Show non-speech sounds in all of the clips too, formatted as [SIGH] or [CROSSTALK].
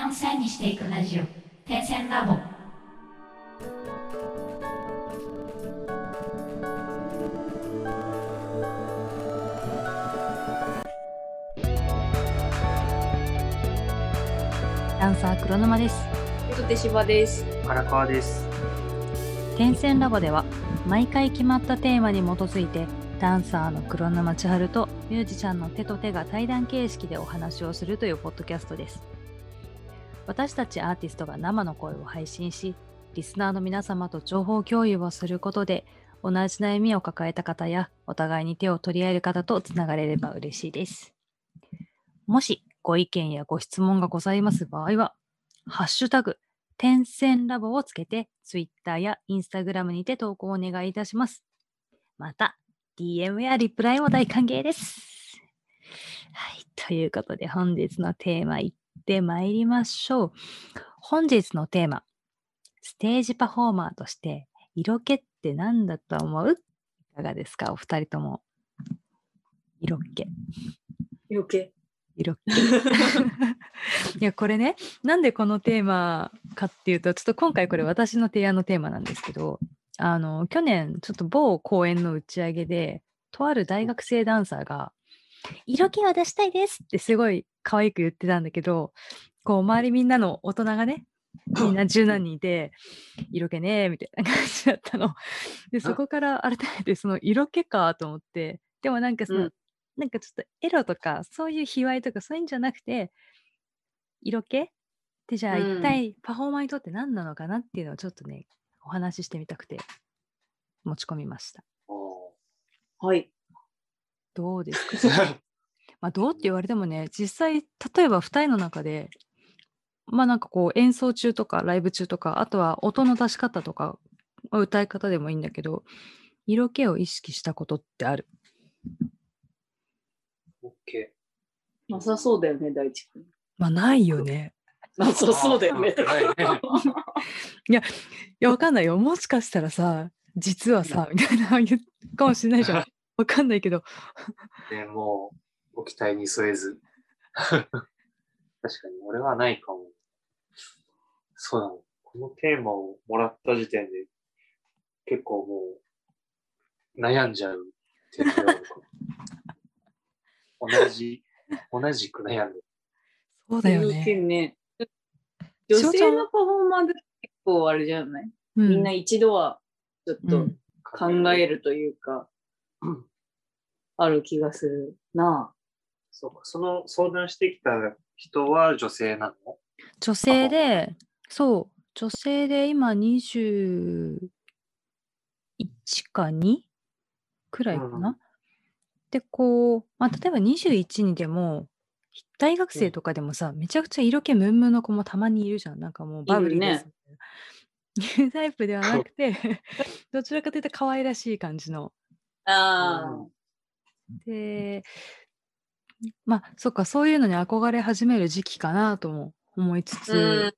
線を線にしていくラジオ点線ラボダンサー黒沼ですえっと手芝です。荒川です。点線ラボでは毎回決まったテーマに基づいてダンサーの黒沼千春とミュージシャンの手と手が対談形式でお話をするというポッドキャストです私たちアーティストが生の声を配信しリスナーの皆様と情報共有をすることで同じ悩みを抱えた方やお互いに手を取り合える方とつながれれば嬉しいですもしご意見やご質問がございます場合はハッシュタグ点線ラボをつけて、Twitter や Instagram にて投稿をお願いいたします。また、DM やリプライも大歓迎です。はい、ということで本日のテーマいってまいりましょう。本日のテーマ、ステージパフォーマーとして色気って何だと思う？いかがですか？お二人とも。色気。余計。色気。いやこれねなんでこのテーマかっていうとちょっと今回これ私の提案のテーマなんですけどあの去年ちょっと某公演の打ち上げでとある大学生ダンサーが「色気を出したいです」ってすごい可愛く言ってたんだけどこう周りみんなの大人がねみんな十何人いて「色気ね」みたいな感じだったの。でそこから改めてその色気かと思ってでもなんかその、うんなんかちょっとエロとかそういう卑猥とかそういうんじゃなくて色気ってじゃあうん一体パフォーマーにとって何なのかなっていうのをちょっとねお話ししてみたくて持ち込みました。はい。どうですか？まあどうって言われてもね実際例えば2人の中でまあなんかこう演奏中とかライブ中とかあとは音の出し方とかまあ歌い方でもいいんだけど色気を意識したことってある？オッケなさそうだよね、大地君。まあないよね。なさそうだよね。いね [LAUGHS] いやわかんないよもしかしたらさ実はさみたいな言うかもしれないじゃんわかんないけどー。ね、もう、ご期待に添えず。確かに、俺はないかも。そうなの。このテーマをもらった時点で、結構もう、悩んじゃう。同じ、同じく悩んでる。そうだよね。ね。女性のパフォーマーで結構あれじゃない、うみんな一度はちょっとうん考えるというか、うんある気がするなそうか、その相談してきた人は女性なの？女性でそう女性で今21か2くらいかな？うんでこう、まあ、例えば21にでも大学生とかでもさ、めちゃくちゃ色気ムンムンの子もたまにいるじゃんなんかもうバブリーですいな。いうタイプではなくて [LAUGHS] どちらかというと可愛らしい感じの。あ。あでまあそっかそういうのに憧れ始める時期かなとも思いつつ、うん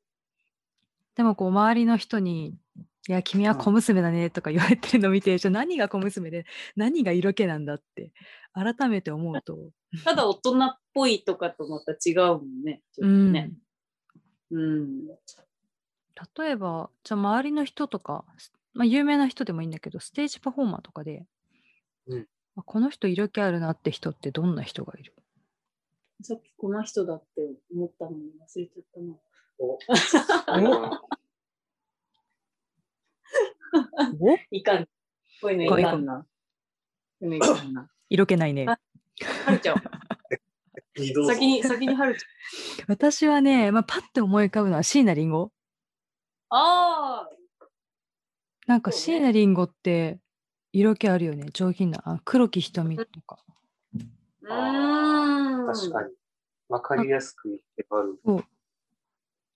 でもこう周りの人に「いや君は小娘だね」とか言われてるのを見て、じゃあ何が小娘で何が色気なんだって改めて思うと、あ。ただ大人っぽいとかとまた違うもんね。ちょっとうんね。うん。例えばじゃあ周りの人とか、まあ、有名な人でもいいんだけどステージパフォーマーとかで、うんあこの人色気あるなって人ってどんな人がいる？さっきこの人だって思ったのに忘れちゃったな。おおいかん。こういうのいかんな。こういうのいかんな。色気ないね。あはるちゃん。先に、先にはるち私はね、まあ、パッて思い浮かぶのは椎名林檎。ゃん。ああ。なんか椎名林檎って色気あるよね。上品な。あ黒木瞳とか。うーん。確かに。わかりやすく言ってある。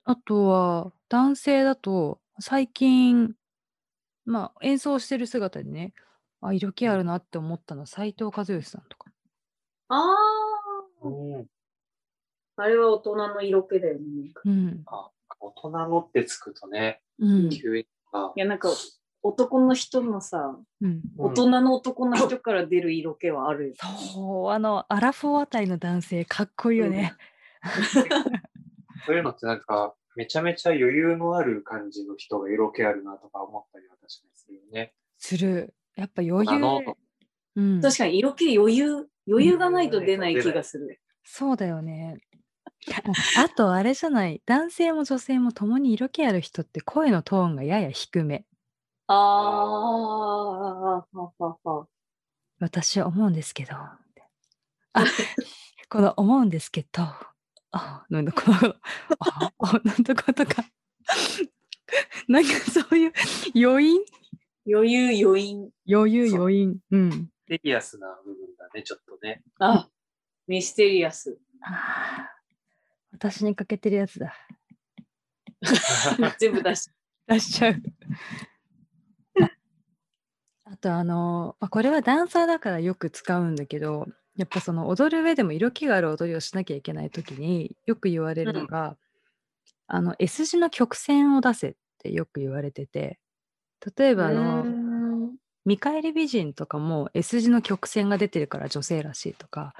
あとは男性だと最近、まあ演奏してる姿でね、あ、色気あるなって思ったのは斉藤和義さんとか。ああ。うん。あれは大人の色気だよね。うん。あ、大人のってつくとね、うん。急にかい。や、なんか、男の人のさ、うん、大人の男の人から出る色気はあるよ。そう、あの、アラフォーあたりの男性、かっこいいよね。そういうのってなんか、めちゃめちゃ余裕のある感じの人が色気あるなとか思ったりは確かにするよね。する。やっぱ余あの裕。うん、確かに色気余裕、余裕がないと出ない気がする。そうだよね。あ [LAUGHS] あとあれじゃない男性も女性も共に色気ある人って声のトーンがやや低めああ、ははは。私は思うんですけどあこの思うんですけどあなんだこのああなんとかとか [LAUGHS] なんかそういう余韻？余裕、余韻。余裕余韻うんデリアスな部分だね、ちょっとね。あ、ミステリアス。あー私に欠けてるやつだ [LAUGHS] 全部出し出しちゃう。[LAUGHS] あとあの、まあ、これはダンサーだからよく使うんだけどやっぱその踊る上でも色気がある踊りをしなきゃいけない時によく言われるのが、あの S 字の曲線を出せってよく言われてて例えばあの、見返り美人とかも S 字の曲線が出てるから女性らしいとか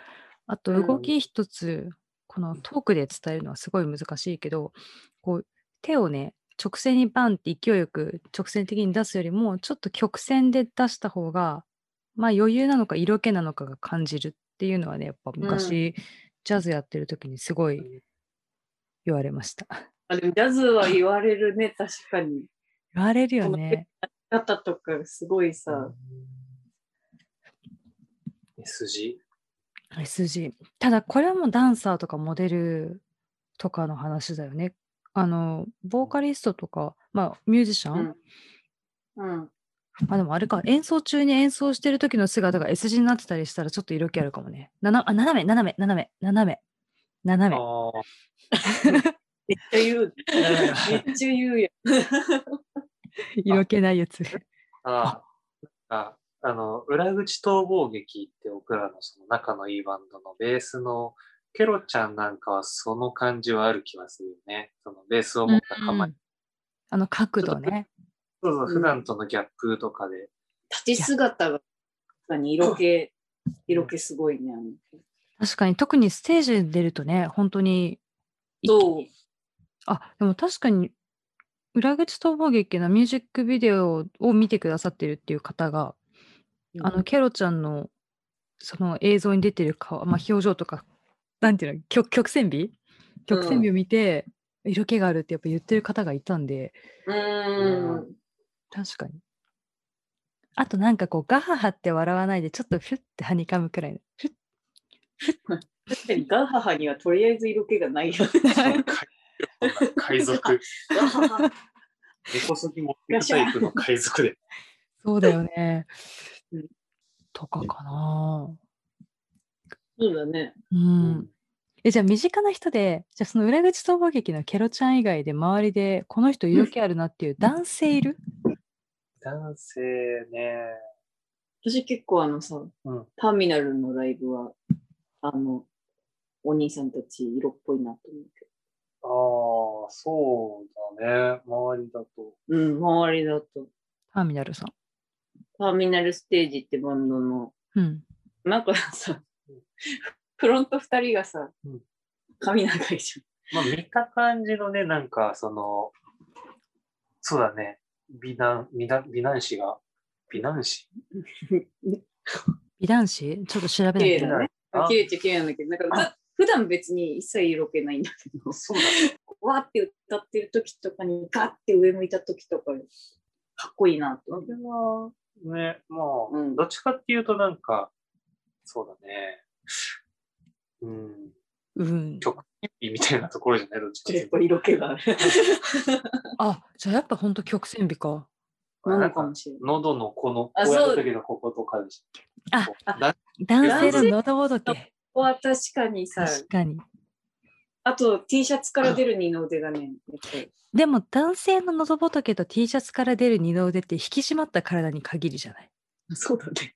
あとうん。動き一つ、このトークで伝えるのはすごい難しいけどこう手をね直線にバンって勢いよく直線的に出すよりもちょっと曲線で出した方がまあ余裕なのか色気なのかが感じるっていうのはねやっぱ昔、ジャズやってる時にすごい言われました。あでもジャズは言われるね、確かに。言われるよね。方とかすごいさ、S 字 S 字。ただこれはもうダンサーとかモデルとかの話だよね。あの、ボーカリストとか、まあミュージシャン、うん。うん。あ、でもあれか、演奏中に演奏してる時の姿が S 字になってたりしたらちょっと色気あるかもね。ななあ、斜め、斜め、斜め、斜め、斜め。あめっちゃ言う。めっちゃ言うやん。[LAUGHS] 色気ないやつ。あ、あ、あの、裏口逃亡劇って僕らのその仲のいいバンドのベースのケロちゃんなんかはその感じはある気がするよね。そのベースを持った構え。うんあの角度ね。そうそう、うん普段とのギャップとかで。立ち姿が、確かに色気、色気すごいね。あの確かに特にステージに出るとね、本当にうに。あ、でも確かに裏口逃亡劇のミュージックビデオを見てくださってるっていう方が、あのケロちゃんのその映像に出てる顔、まあ、表情とか、なんていうの、曲曲線美？曲線美を見て、色気があるってやっぱ言ってる方がいたんで、うーん。確かに。あとなんかこう、ガハハって笑わないで、ちょっとフュッてはにかむくらいの。フュッ [LAUGHS] 確かにガハハにはとりあえず色気がないよね。海賊。ガハハ根こそぎ持ってくタイプの海賊で。[LAUGHS] そうだよねうん。とかかな。そうだね。うん。え、じゃあ身近な人で、じゃあその裏口逃亡劇のケロちゃん以外で周りでこの人色気あるなっていう男性いる？男性ね。私結構あのさ、うんターミナルのライブは、あの、お兄さんたち色っぽいなと思うけああ、そうだね。周りだと。ど。うん、周りだと。ターミナルさん。ターミナルステージってバンドの、うん。なんかさ、[LAUGHS] フロント二人がさうん、髪長いじまあ見た感じのね、なんかその、そうだね。美男、美男美男子が、美男子？ゃん。美男子？ちょっと調べないと。綺麗だね。あ綺麗っちゃ綺麗なんだけど、なんかざ普段別に一切色気ないんだけど、そうだね。わーって歌ってる時とかにガッて上向いた時とか、かっこいいなと思そう。れは、ね、まあ、うんどっちかっていうとなんか、そうだね。うん、うん。曲みたいなところじゃないどっちかっ色気がある。[LAUGHS] あ、じゃあやっぱほんと曲線美か。なのかもしれない。喉のこの、こあうやった時のこことかでしあこうだ男性の喉ぼどけ。ここは確かにさ、確かに。あと T シャツから出る二の腕がね、でも男性の喉仏と T シャツから出る二の腕って引き締まった体に限りじゃない。そうだね。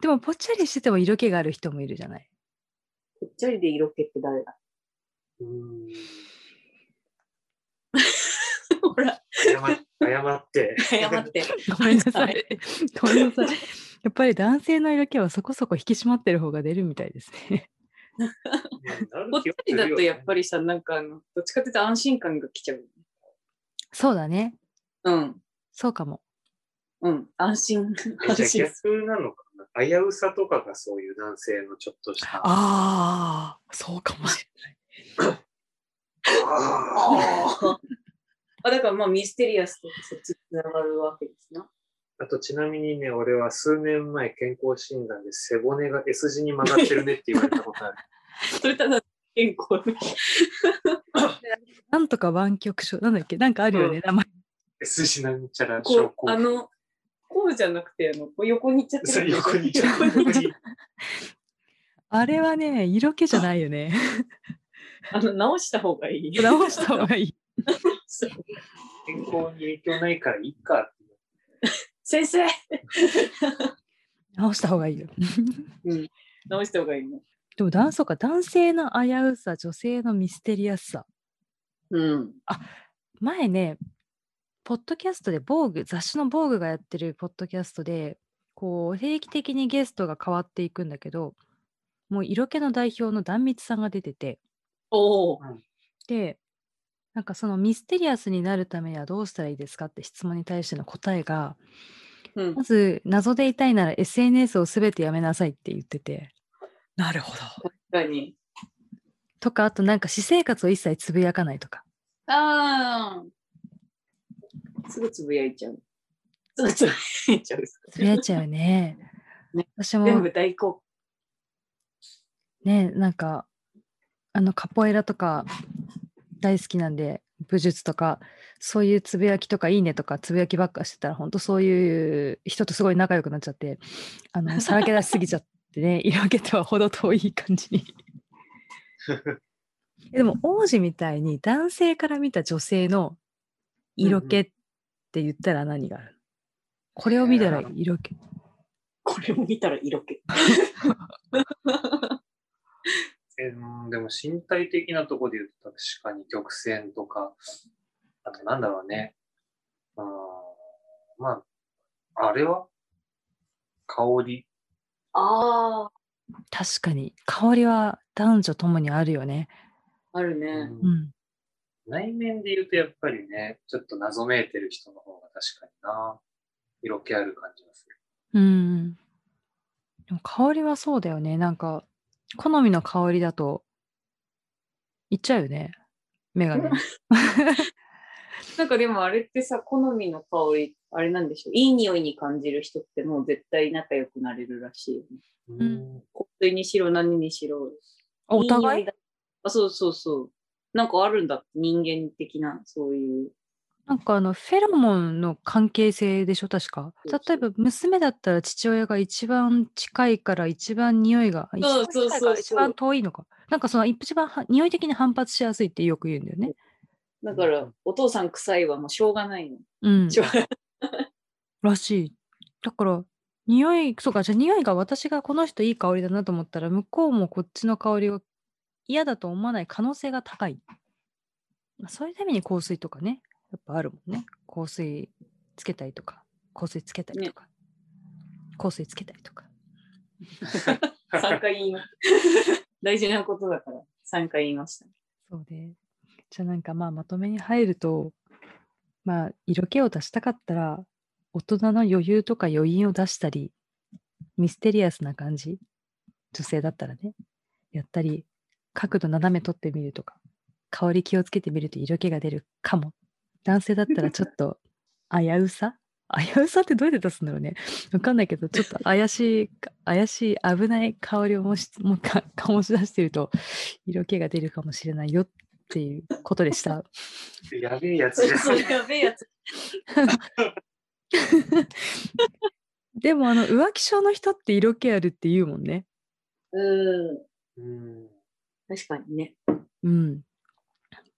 でもぽっちゃりしてても色気がある人もいるじゃない。ぽっちゃりで色気って誰だ？うん [LAUGHS] ほら、謝謝って。謝って。ごめんなさい。ごめんなさい。やっぱり男性の色気はそこそこ引き締まってる方が出るみたいですね。こっちだとやっぱり。りさ、なんかあの、どっちかっていうと安心感が来ちゃう。そうだね。うん。そうかも。うん。安心。安心。逆なのかな危うさとかがそういう男性のちょっとした。ああ、そうかもしれない。あ [LAUGHS] あ、だからまあミステリアスとそっちつながるわけですな。あとちなみにね、俺は数年前健康診断で背骨が S 字に曲がってるねって言われたことある。[LAUGHS] それただ健康ね。[LAUGHS] なんとか湾曲症、なんだっけ？なんかあるよね、うん名前。S 字なんちゃら症候こう、あの、こうじゃなくて、あの、こう横に行っちゃってそ [LAUGHS] あれはね、色気じゃないよね。あの、直した方がいい。[LAUGHS] 直した方がいい。健康に影響ないからいいか。先生直した方がいいよ。[LAUGHS] うん。直した方がいいの。でも、男そうか、男性の危うさ、女性のミステリアスさ。うん。前ね、ポッドキャストで、防具、雑誌の防具がやってるポッドキャストで、こう、定期的にゲストが変わっていくんだけど、もう色気の代表の壇蜜さんが出てて、おお。で、なんかそのミステリアスになるためにはどうしたらいいですかって質問に対しての答えが、うんま。ず謎でいたいなら SNS をすべてやめなさいって言ってて、なるほど。確かに。とか、あとなんか私生活を一切つぶやかないとか。ああ。すぐつぶやいちゃう。すぐつぶやいちゃう。つぶやいちゃうよね。ね私全も部大好ね、なんか、あのカポエラとか大好きなんで、武術とか、そういうつぶやきとかいいねとかつぶやきばっかしてたら、本当そういう人とすごい仲良くなっちゃって、あの、[LAUGHS] さらけ出しすぎちゃってね、色気とは程遠い感じ [LAUGHS] に。でも王子みたいに男性から見た女性の色気って言ったら何がある、これを見たら色気。これを見たら色気。[LAUGHS] えーでも身体的なところで言うと確かに曲線とか、あとなんだろうね。あーまあ、あれは香り。ああ、確かに、香りは男女ともにあるよね。あるね。うんうん。内面で言うとやっぱりね、ちょっと謎めいてる人の方が確かにな、色気ある感じがする。うん。でも香りはそうだよね。なんか、好みの香りだと、いっちゃうよね。目がね。[LAUGHS] なんかでもあれってさ、好みの香り、あれなんでしょう。いい匂いに感じる人ってもう絶対仲良くなれるらしいよね。うん香水にしろ何にしろ。お互い？い匂だあ、そうそうそう。なんかあるんだ人間的な、そういう。なんかあの、フェロモンの関係性でしょ、確か。例えば、娘だったら父親が一番近いから一番匂いが、一番近いかそうそうら一番遠いのか。なんかその一番は匂い的に反発しやすいってよく言うんだよね。だから、お父さん臭いはもうしょうがないの。うん。らしい。だから、匂い、そうか、じゃあ匂いが私がこの人いい香りだなと思ったら、向こうもこっちの香りを嫌だと思わない可能性が高い。まあそういうために香水とかね、やっぱあるもんね。香水つけたりとか、香水つけたりとか、香水つけたりとか。[LAUGHS] 3回言いま [LAUGHS] 大事なことだから、3回言いました。そうで。じゃあなんかまあまとめに入ると、まあ色気を出したかったら、大人の余裕とか余韻を出したり、ミステリアスな感じ、女性だったらね、やったり、角度斜め取ってみるとか、香り気をつけてみると色気が出るかも。男性だったらちょっと危うさ？危うさってどうやって出すんだろうね。わかんないけど、ちょっと怪しい、怪しい、危ない香りをもしもうか醸し出してると、色気が出るかもしれないよっていうことでした。やべえやつじゃん。そう、やべえやつ。[LAUGHS] でも、あの、浮気症の人って色気あるって言うもんね。うん。うん確かにね。うん。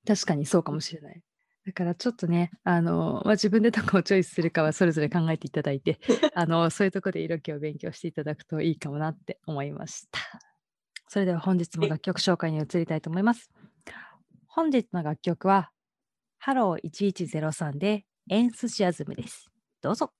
確かにそうかもしれない。だからちょっとね、あの、まあ、自分でどこをチョイスするかはそれぞれ考えていただいて、[LAUGHS] あの、そういうところで色気を勉強していただくといいかもなって思いました。それでは本日も楽曲紹介に移りたいと思います。本日の楽曲は、ハロー1103で Enthusiasm です。どうぞ。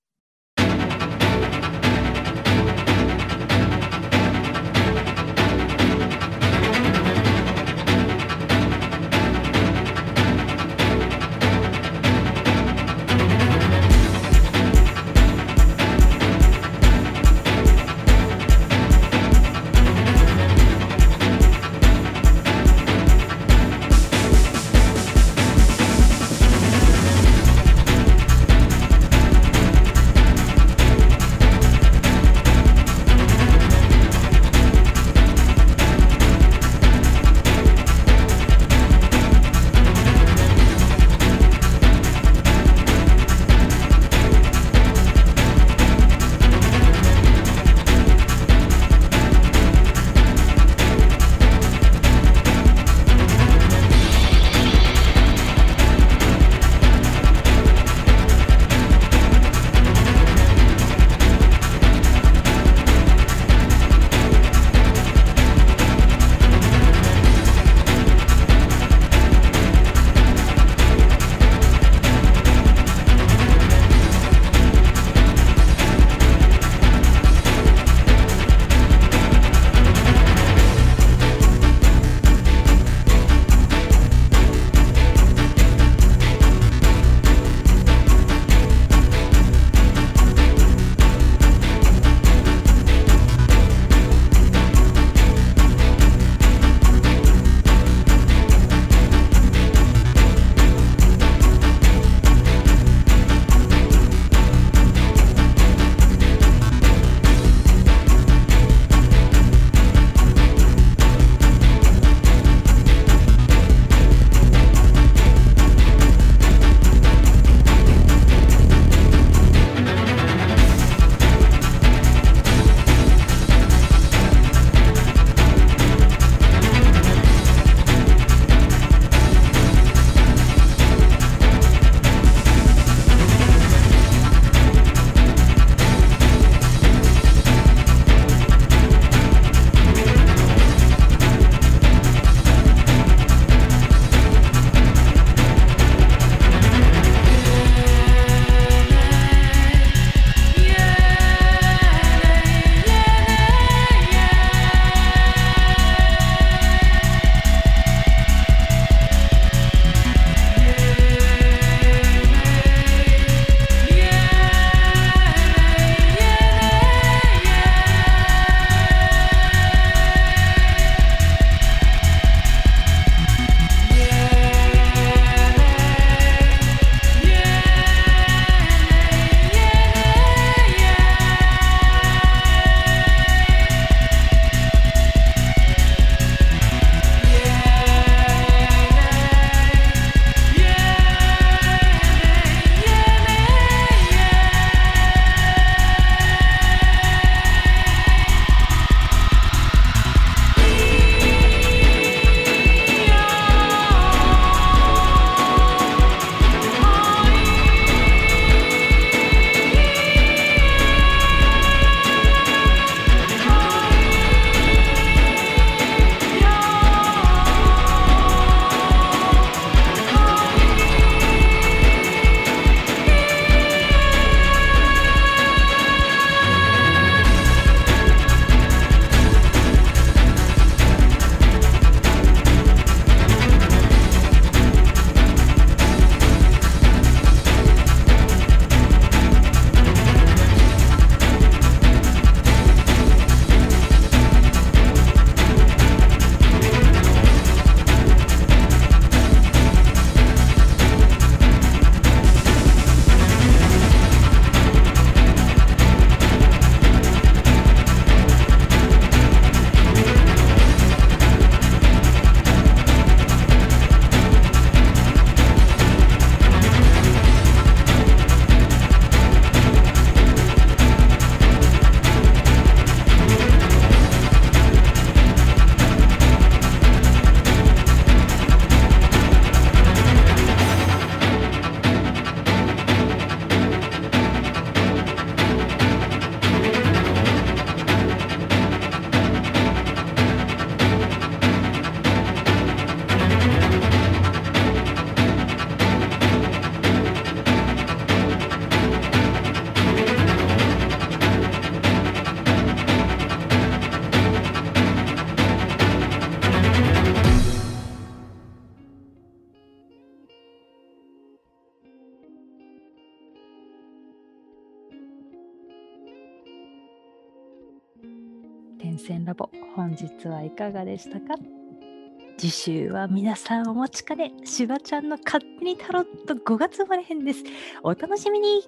点線ラボ本日はいかがでしたか？次週は皆さんお待ちかね。しばちゃんの勝手にタロット5月生まれ編です。お楽しみに。